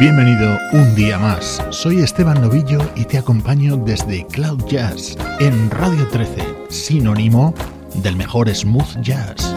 Bienvenido un día más. Soy Esteban Novillo y te acompaño desde Cloud Jazz en Radio 13, sinónimo del mejor smooth jazz.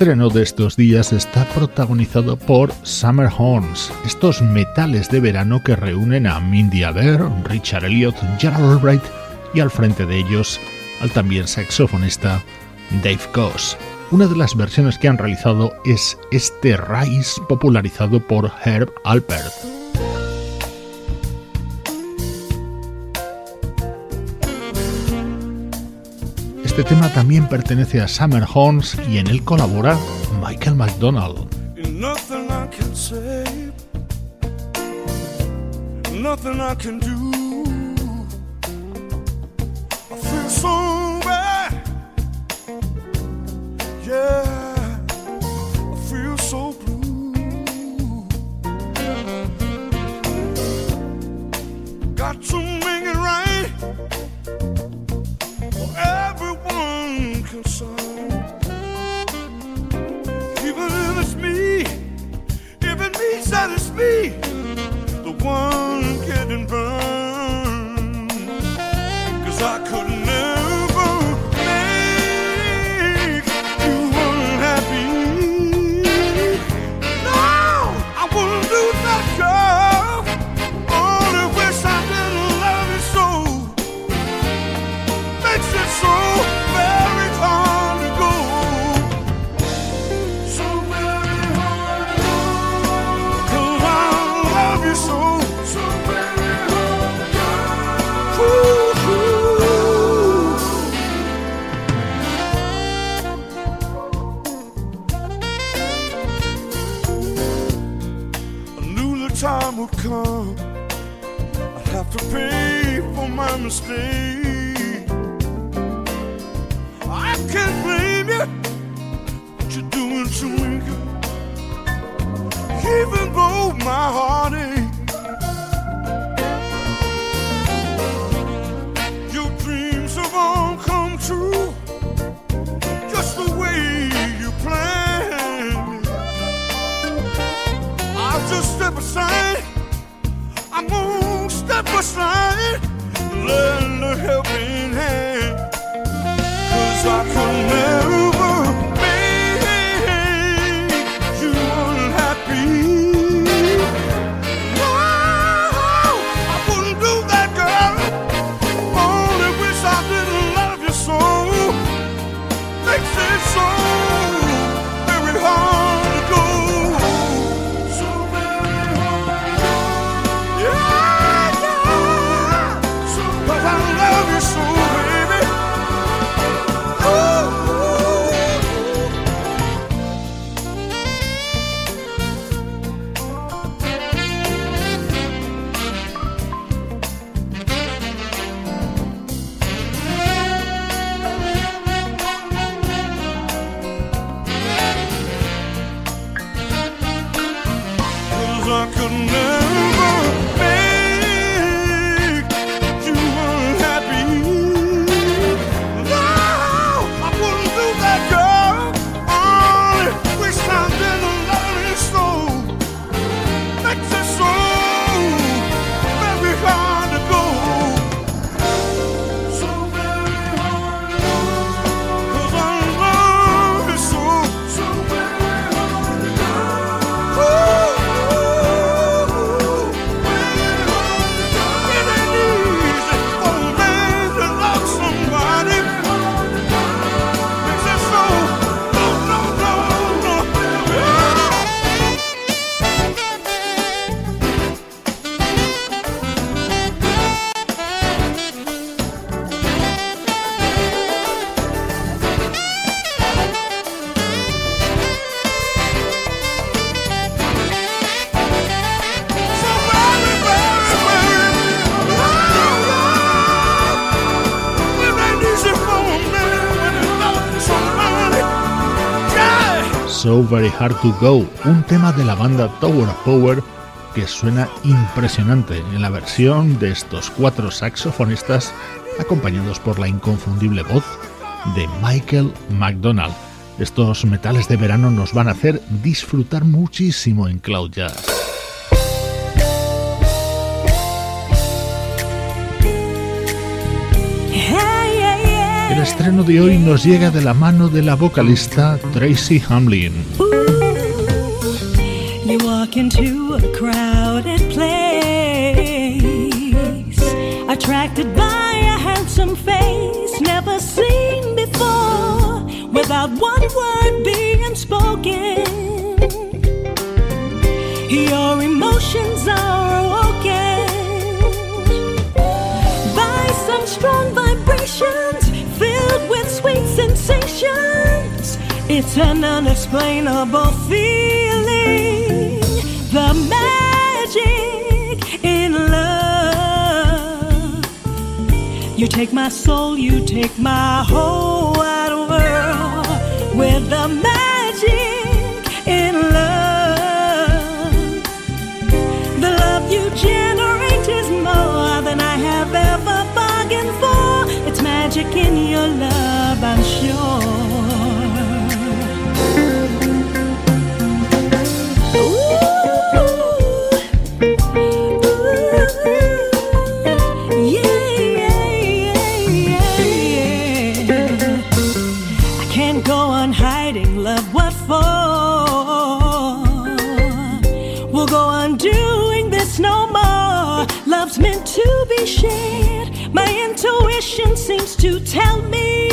Estreno de estos días está protagonizado por Summer Horns, estos metales de verano que reúnen a Mindy Adair, Richard Elliot, Gerald Albright y al frente de ellos al también saxofonista Dave Goss. Una de las versiones que han realizado es este Rise popularizado por Herb Alpert. Este tema también pertenece a Summer Horns y en él colabora Michael McDonald. Me, the one getting burned. Cause I couldn't even though my heart aches. Your dreams have all come true, just the way you planned. I'll just step aside. I'm gonna step aside lend a helping hand. Cause I never Very Hard to Go, un tema de la banda Tower of Power que suena impresionante en la versión de estos cuatro saxofonistas acompañados por la inconfundible voz de Michael McDonald. Estos metales de verano nos van a hacer disfrutar muchísimo en Cloud Jazz. El estreno de hoy nos llega de la mano de la vocalista Tracy Hamlin. You walk into a crowded place, attracted by a handsome face never seen before, without one word being spoken. Your emotions are awoken by some strong with sweet sensations. It's an unexplainable feeling, the magic in love. You take my soul, you take my whole wide world with the magic tell me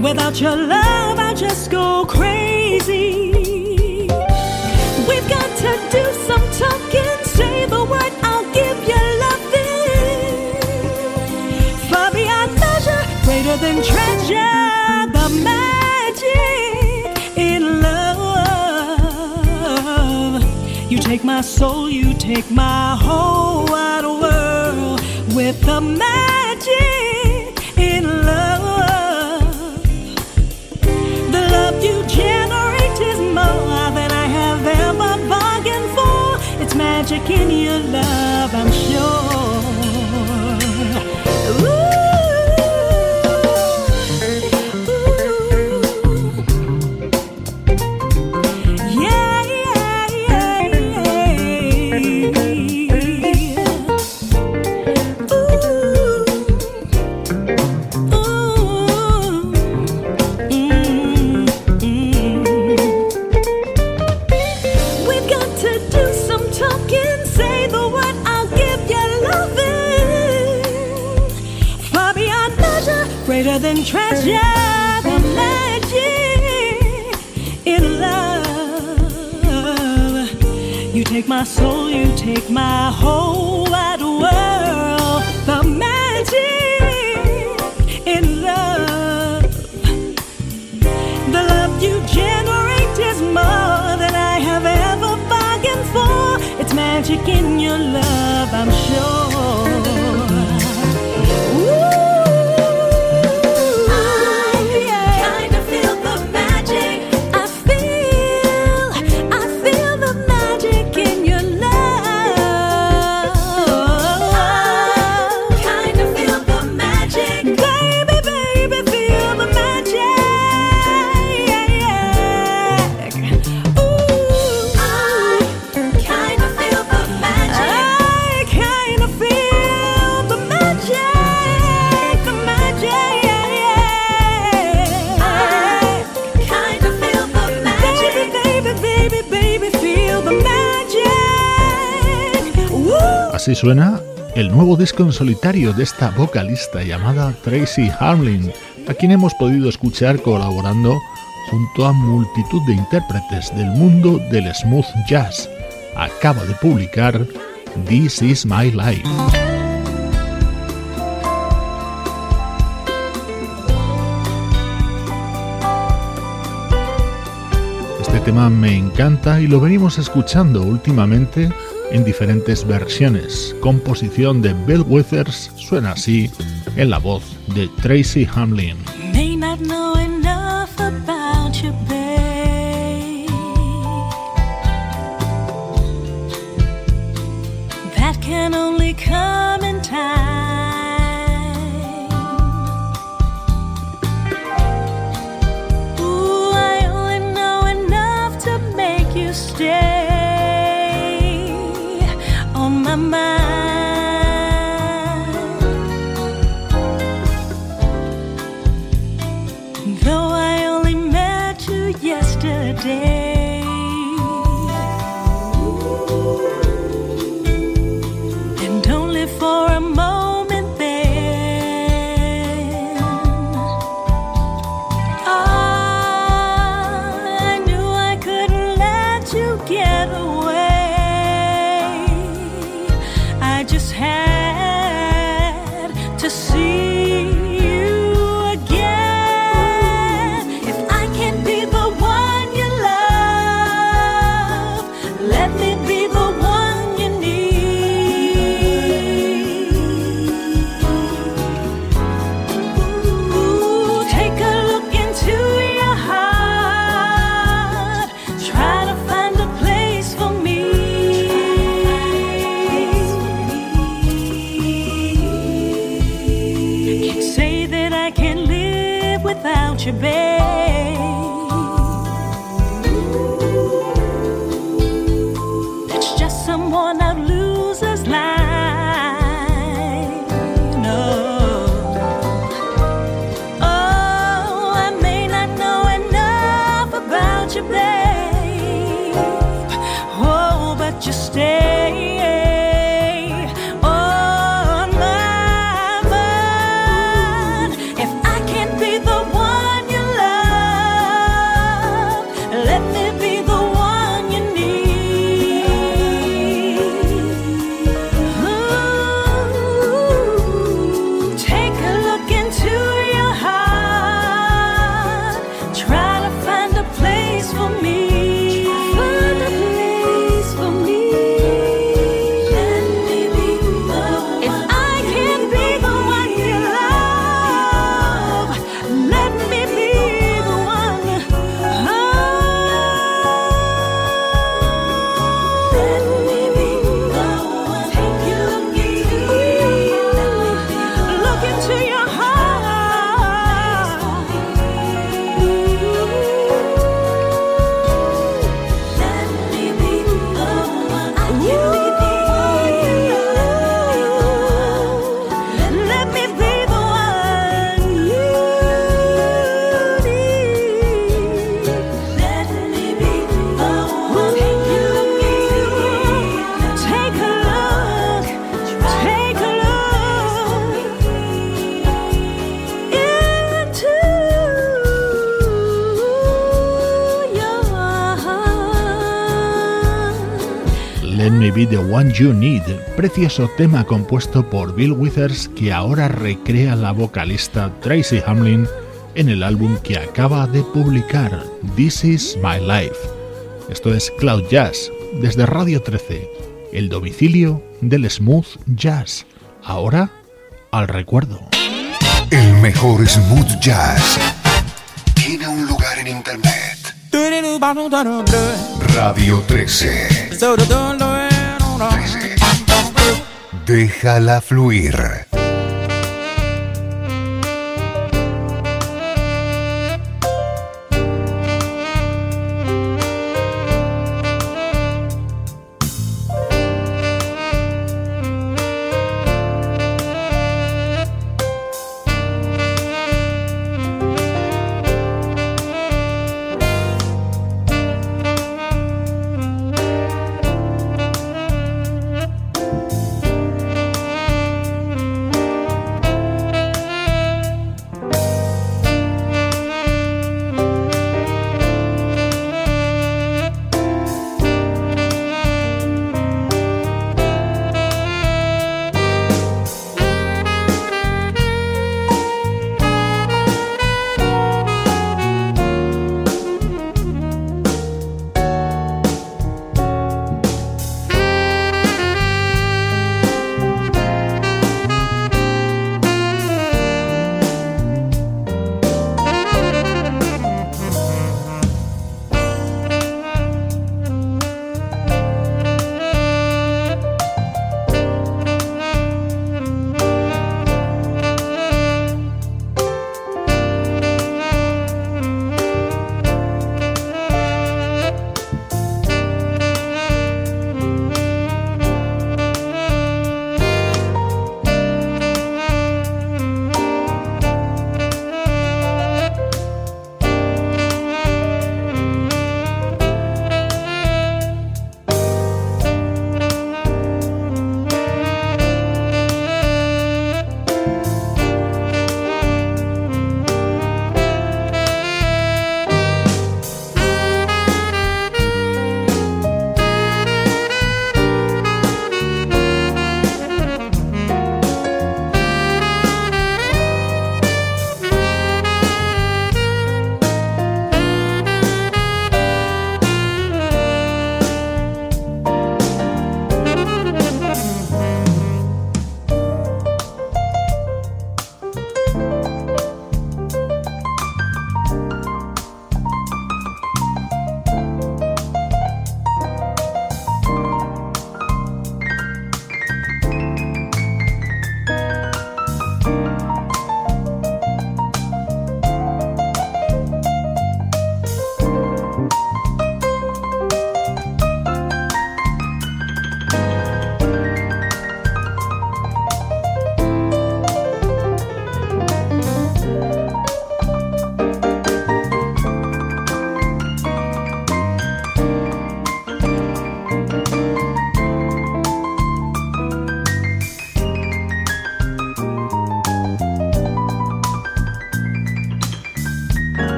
without your love, I'll just go crazy. We've got to do some talking, say the word, I'll give you loving. Far beyond measure, greater than treasure, the magic in love. You take my soul, you take my whole wide world with the magic magic in your love, I'm sure. Greater than treasure. The magic in love. You take my soul, you take my whole wide world. The magic in love. The love you generate is more than I have ever bargained for. It's magic in your love, I'm sure. Así suena el nuevo disco en solitario de esta vocalista llamada Tracy Harmlin, a quien hemos podido escuchar colaborando junto a multitud de intérpretes del mundo del smooth jazz. Acaba de publicar This Is My Life. Este tema me encanta y lo venimos escuchando últimamente en diferentes versiones. Composición de Bill Withers suena así en la voz de Tracy Hamlin. You Need, precioso tema compuesto por Bill Withers que ahora recrea la vocalista Tracy Hamlin en el álbum que acaba de publicar, This Is My Life. Esto es Cloud Jazz, desde Radio 13, el domicilio del smooth jazz. Ahora, al recuerdo. El mejor smooth jazz tiene un lugar en internet. Radio 13. Déjala fluir.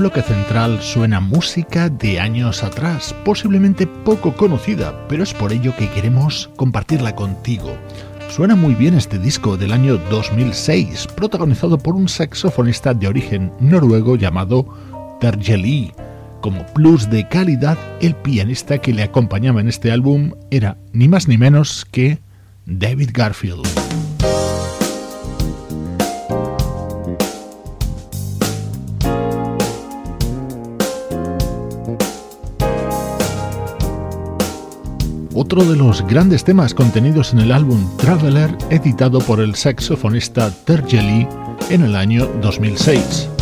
Bloque central suena música de años atrás, posiblemente poco conocida, pero es por ello que queremos compartirla contigo. Suena muy bien este disco del año 2006, protagonizado por un saxofonista de origen noruego llamado Terje. Como plus de calidad, el pianista que le acompañaba en este álbum era ni más ni menos que David Garfield. Otro de los grandes temas contenidos en el álbum Traveler editado por el saxofonista Terje en el año 2006.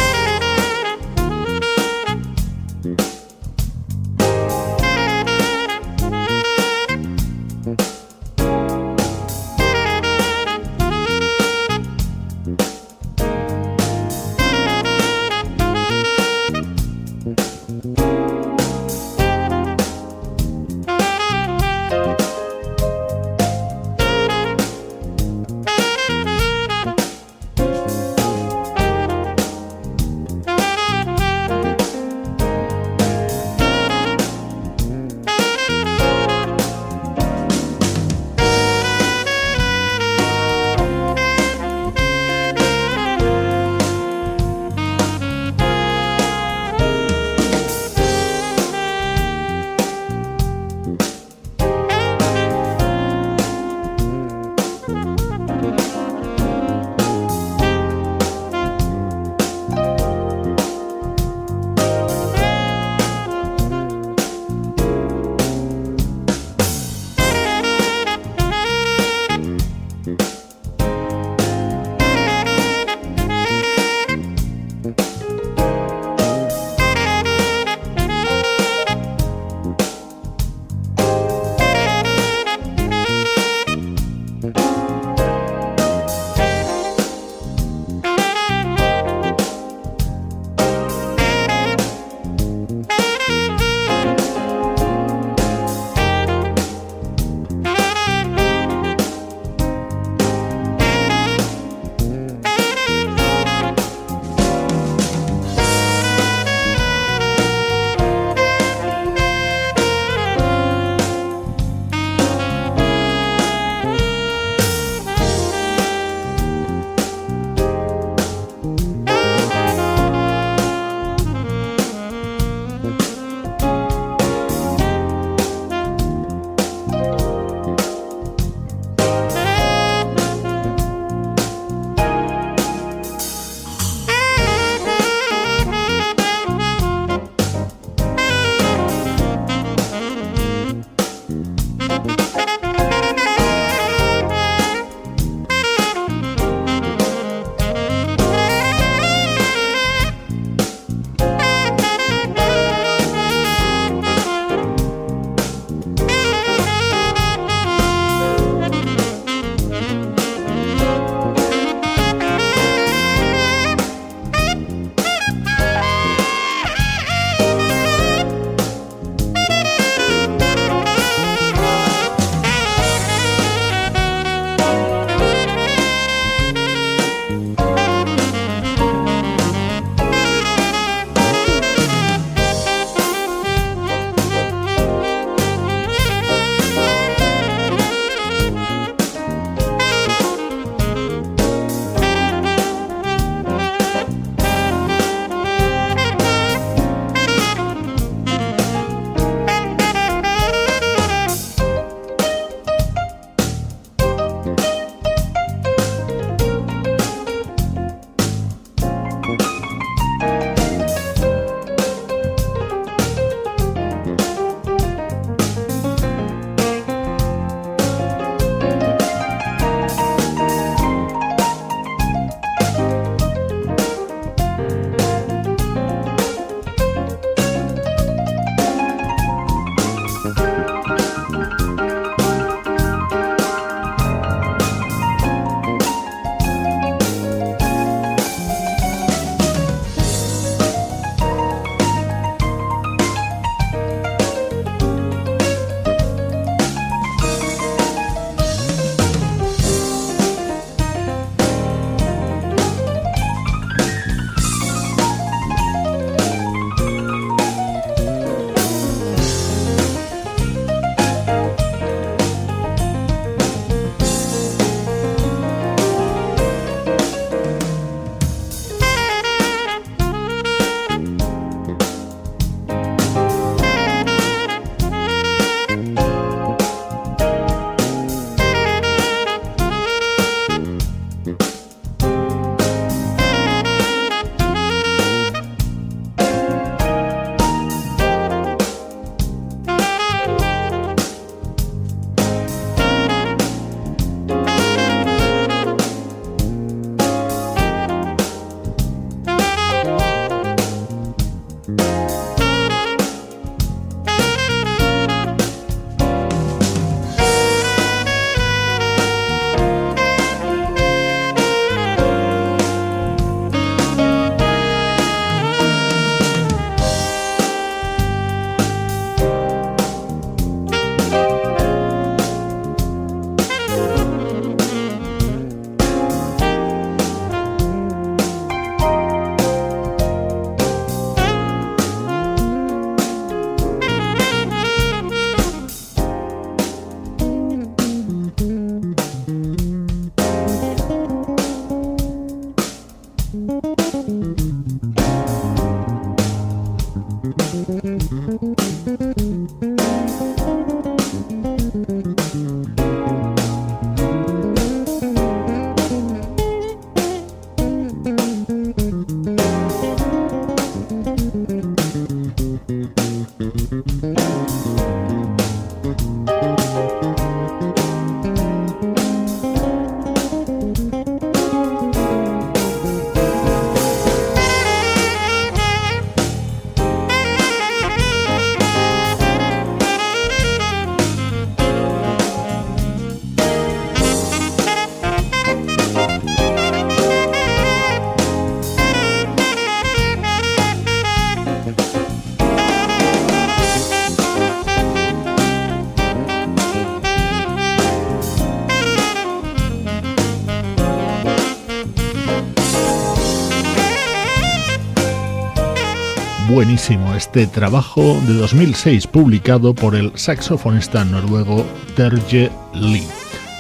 Buenísimo este trabajo de 2006 publicado por el saxofonista noruego Terje Lee.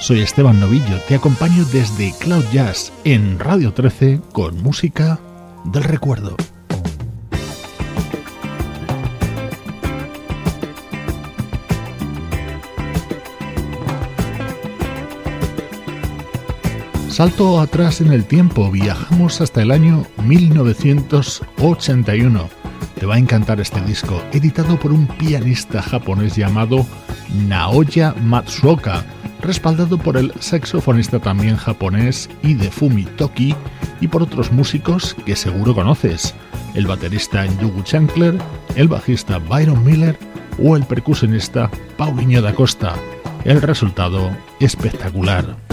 Soy Esteban Novillo, te acompaño desde Cloud Jazz en Radio 13 con música del recuerdo. Salto atrás en el tiempo, viajamos hasta el año 1981. Te va a encantar este disco, editado por un pianista japonés llamado Naoya Matsuoka, respaldado por el saxofonista también japonés Hidefumi Toki y por otros músicos que seguro conoces, el baterista Yugu Chancler, el bajista Byron Miller o el percusionista Paulinho da Costa. El resultado espectacular.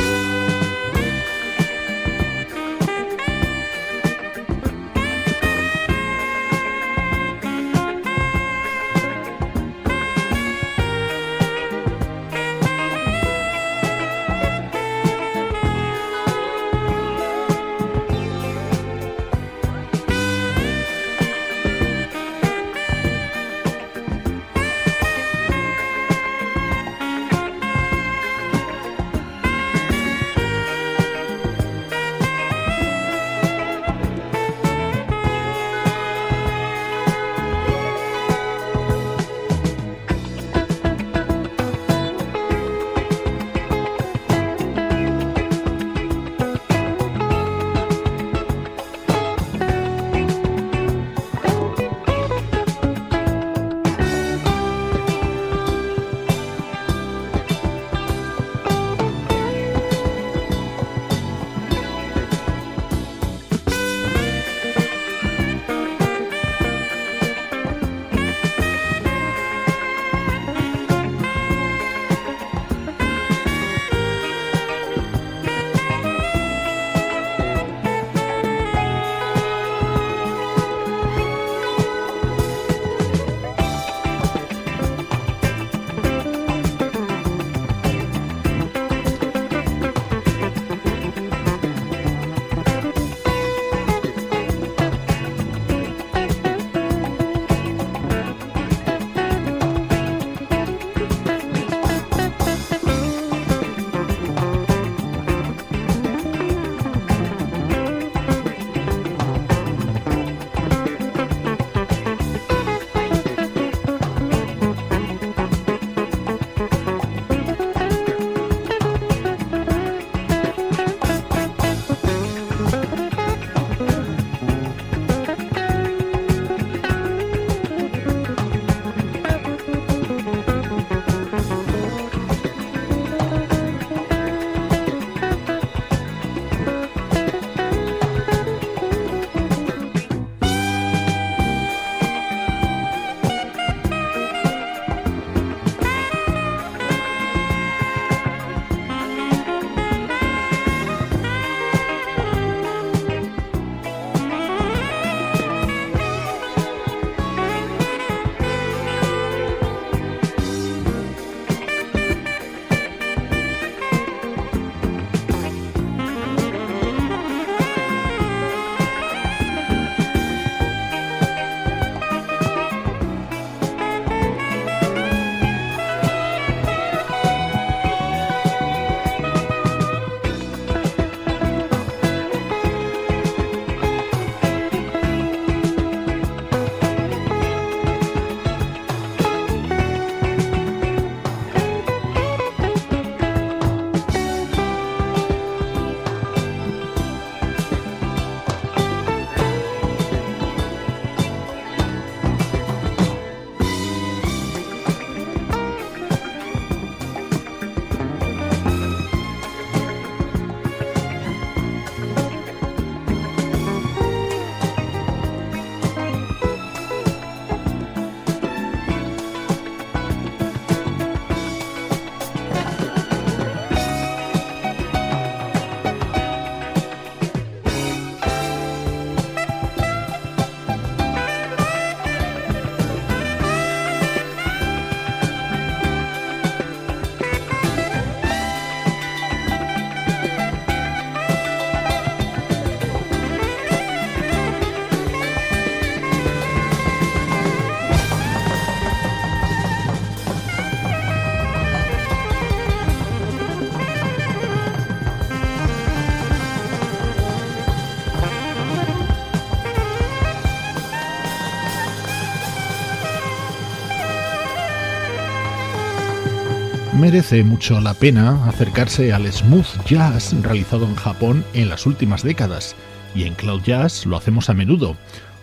Merece mucho la pena acercarse al smooth jazz realizado en Japón en las últimas décadas, y en Cloud Jazz lo hacemos a menudo.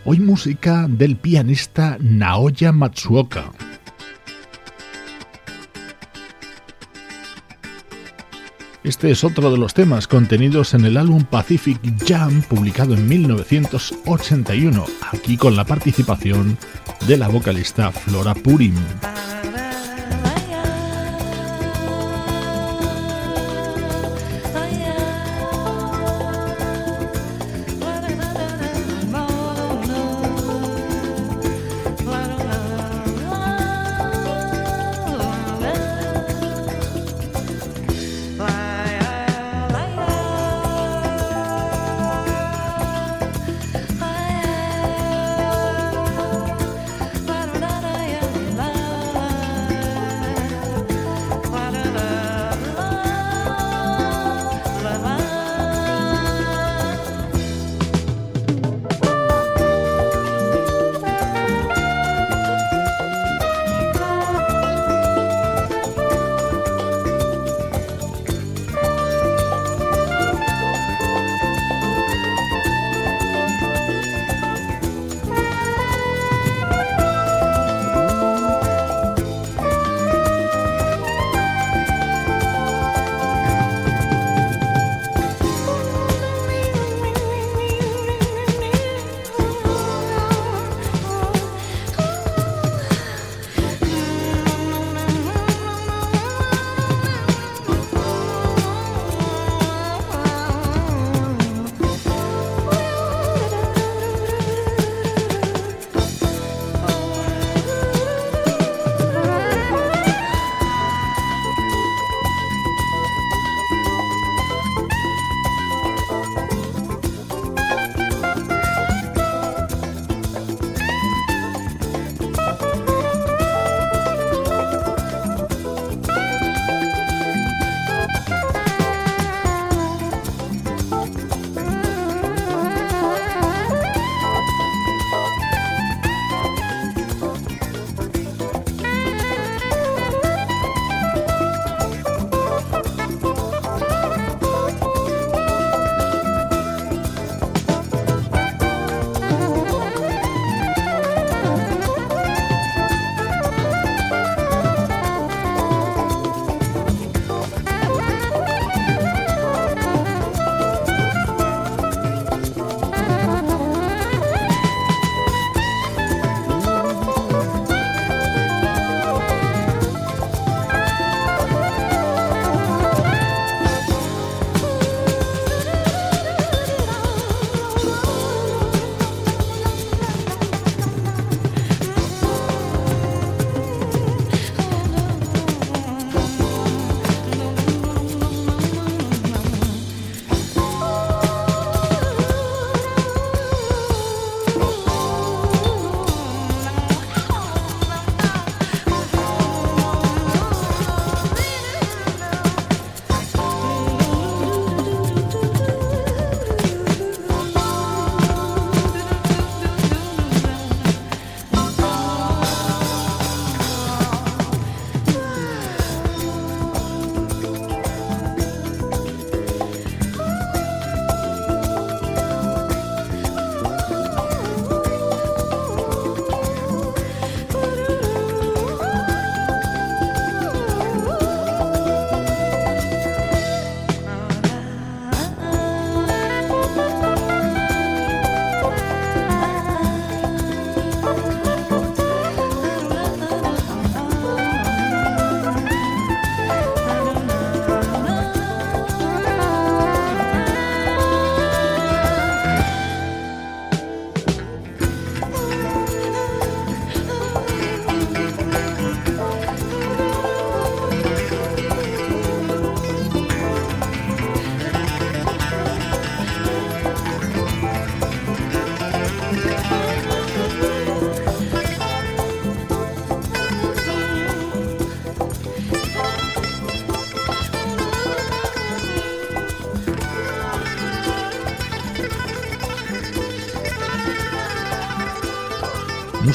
Hoy música del pianista Naoya Matsuoka. Este es otro de los temas contenidos en el álbum Pacific Jam publicado en 1981, aquí con la participación de la vocalista Flora Purim.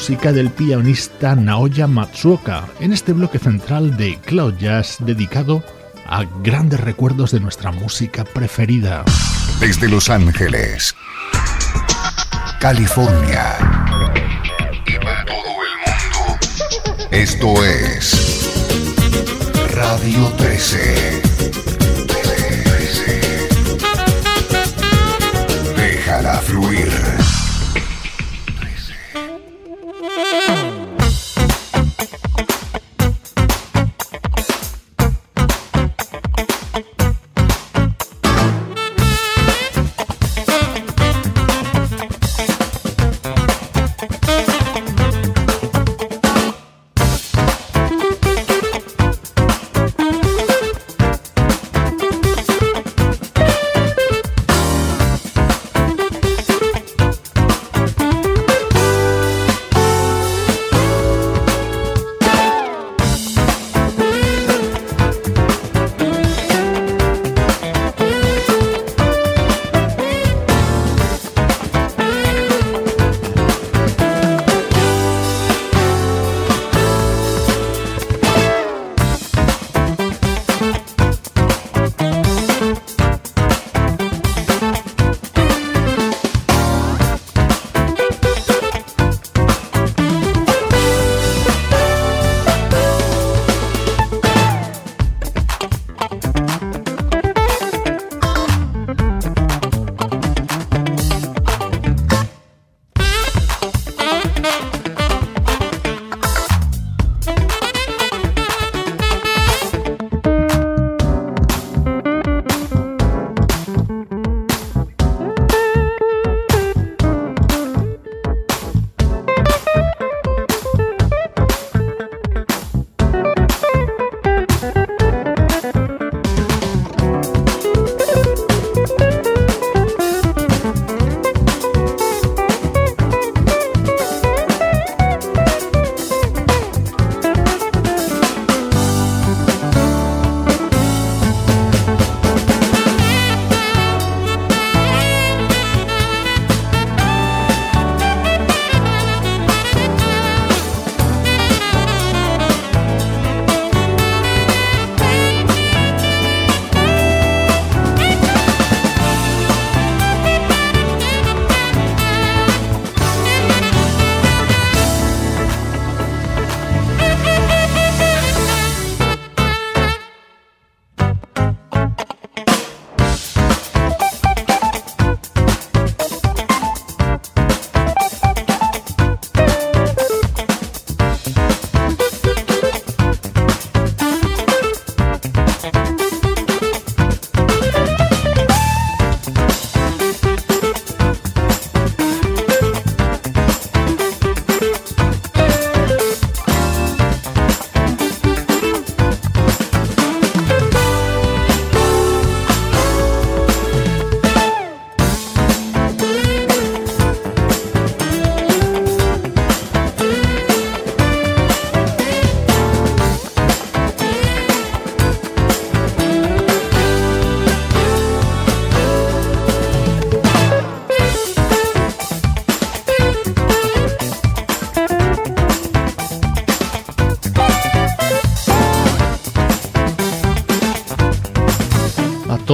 Música del pianista Naoya Matsuoka en este bloque central de Cloud Jazz dedicado a grandes recuerdos de nuestra música preferida. Desde Los Ángeles, California y para todo el mundo, esto es Radio 13. Déjala fluir.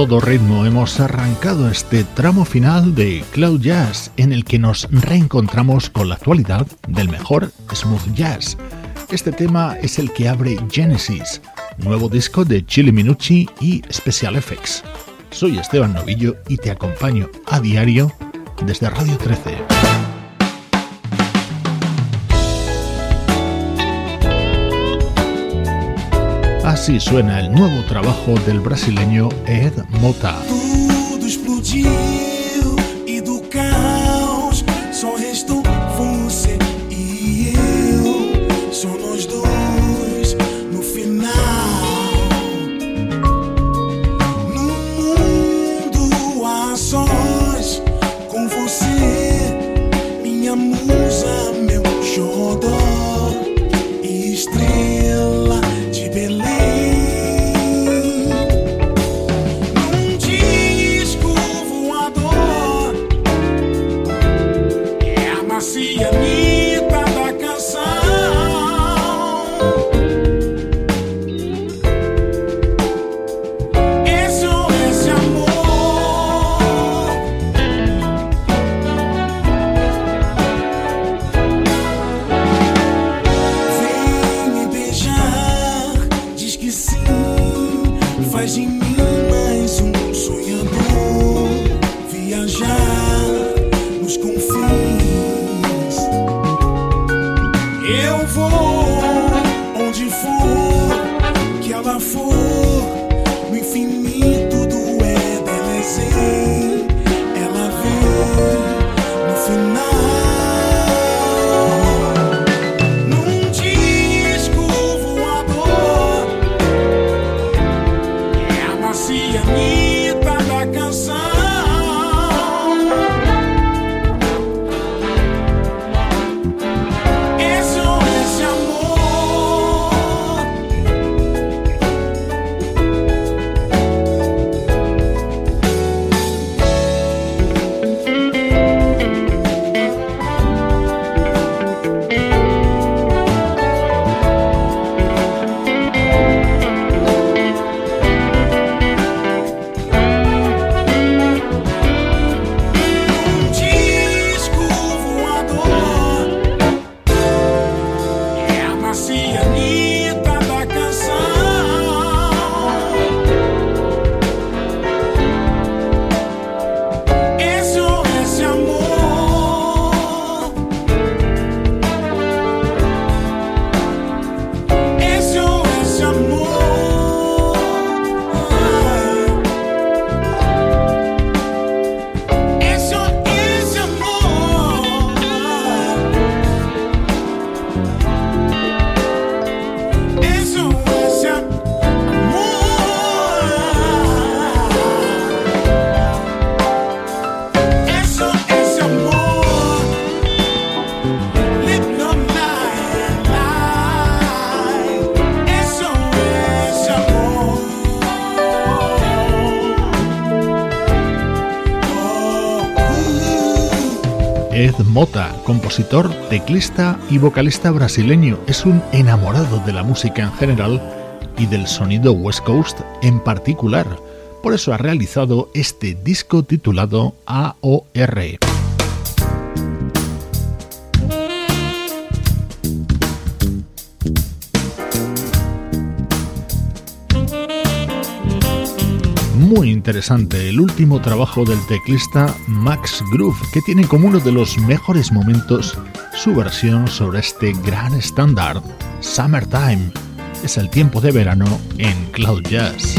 Todo ritmo hemos arrancado este tramo final de Cloud Jazz en el que nos reencontramos con la actualidad del mejor smooth jazz. Este tema es el que abre Genesis, nuevo disco de Chili Minucci y Special Effects. Soy Esteban Novillo y te acompaño a diario desde Radio 13. Así suena el nuevo trabajo del brasileño Ed Mota. Teclista y vocalista brasileño, es un enamorado de la música en general y del sonido West Coast en particular. Por eso ha realizado este disco titulado AOR. Muy interesante el último trabajo del teclista Max Groove, que tiene como uno de los mejores momentos su versión sobre este gran estándar, Summertime. Es el tiempo de verano en Cloud Jazz.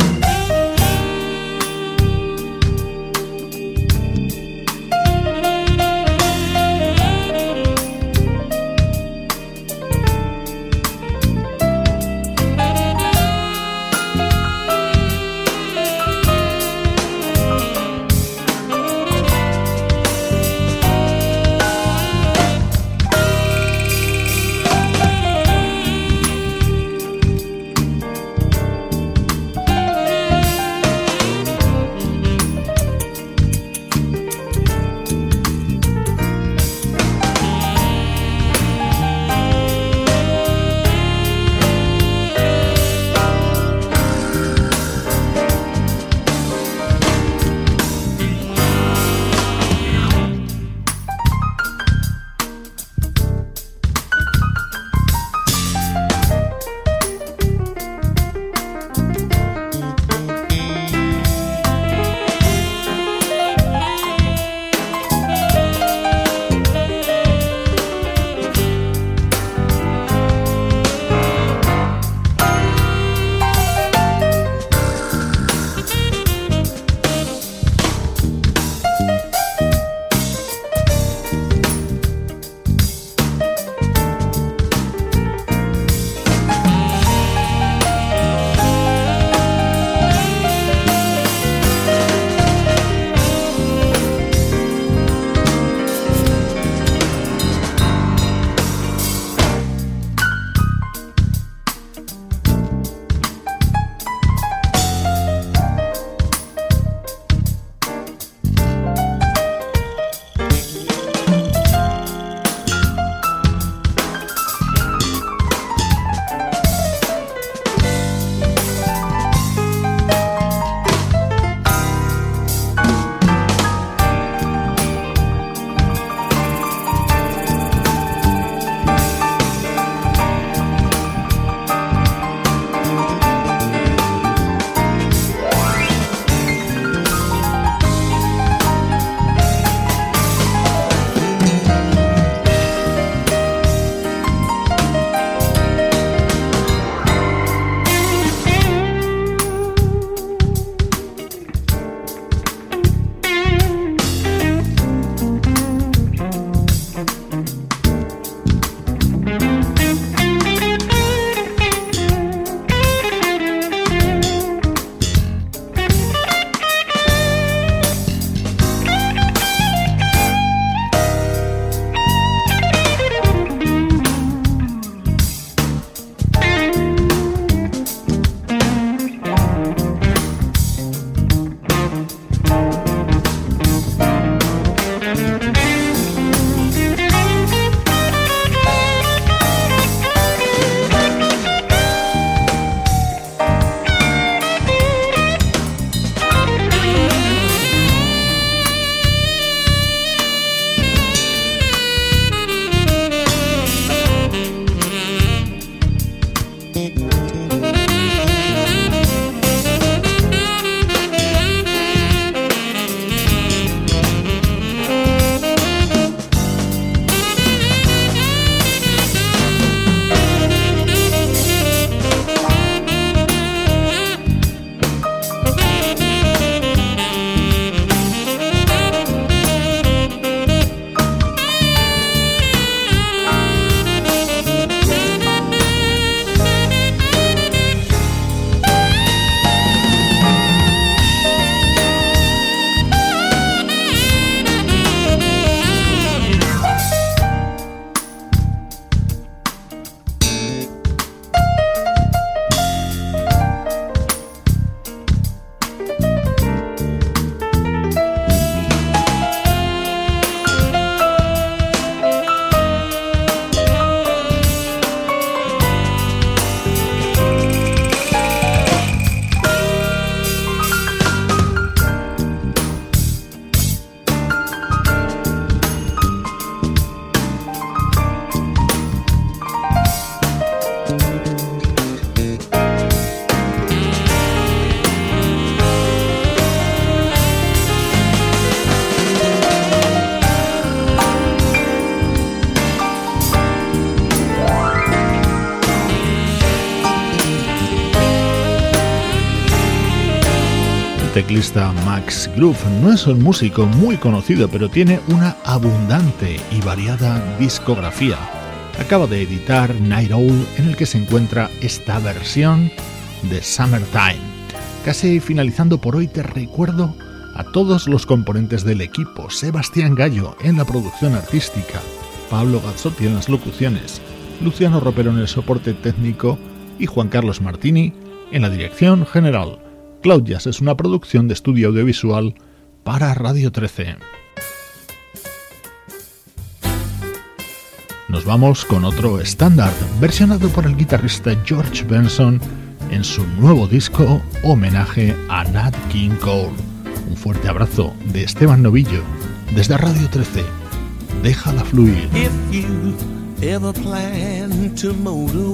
Teclista Max Groove no es un músico muy conocido, pero tiene una abundante y variada discografía. Acaba de editar Night Owl en el que se encuentra esta versión de Summertime. Casi finalizando por hoy te recuerdo a todos los componentes del equipo, Sebastián Gallo en la producción artística, Pablo Gazzotti en las locuciones, Luciano Ropero en el soporte técnico y Juan Carlos Martini en la dirección general. Cloud Jazz es una producción de estudio audiovisual para Radio 13. Nos vamos con otro estándar, versionado por el guitarrista George Benson en su nuevo disco homenaje a Nat King Cole. Un fuerte abrazo de Esteban Novillo desde Radio 13. Déjala fluir. Ever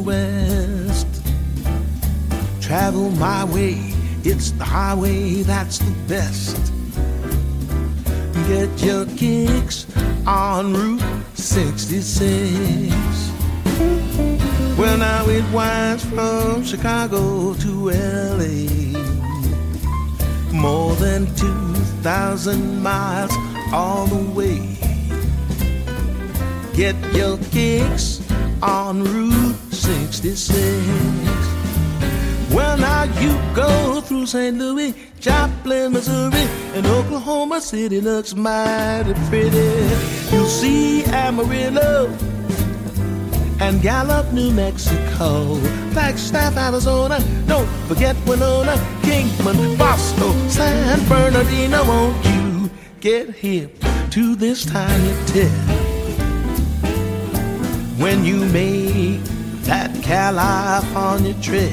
west, it's the highway that's the best. Get your kicks on Route 66. Well, now it winds from Chicago to LA. More than 2,000 miles all the way. Get your kicks on Route 66. Well, now you go through St. Louis, Joplin, Missouri, and Oklahoma City looks mighty pretty. You'll see Amarillo and Gallup, New Mexico, Flagstaff, Arizona. Don't forget Winona, Kingman, Bosco, San Bernardino. Won't you get here to this tiny tip? When you make that California trip,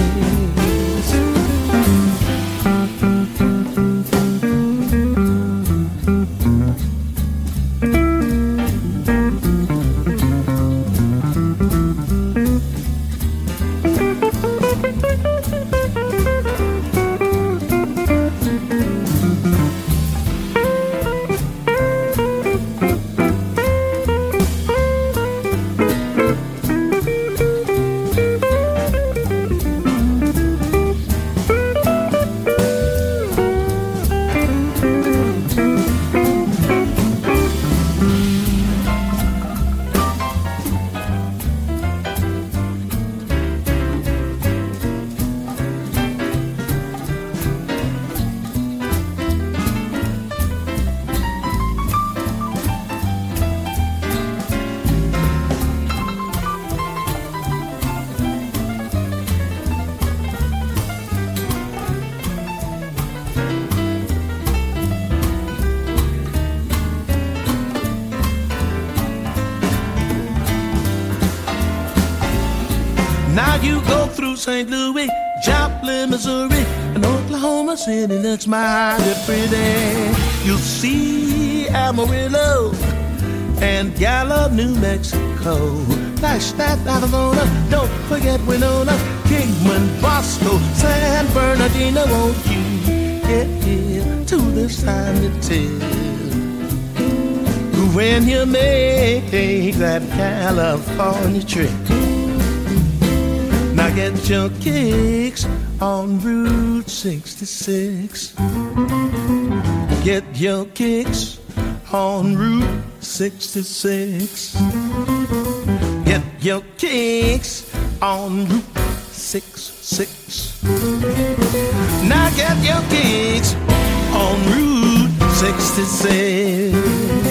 St. Louis, Joplin, Missouri, and Oklahoma City looks mighty pretty. You'll see Amarillo and Gallup, New Mexico. Flagstaff, Arizona, don't forget Winona, Kingman, Bosco, San Bernardino. Won't you get here to this time to tell? When you make that California trip get your kicks on Route 66. Get your kicks on Route 66. Get your kicks on Route 66. Now get your kicks on Route 66.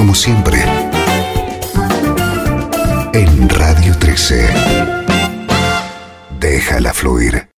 como siempre, en Radio 13. Déjala fluir.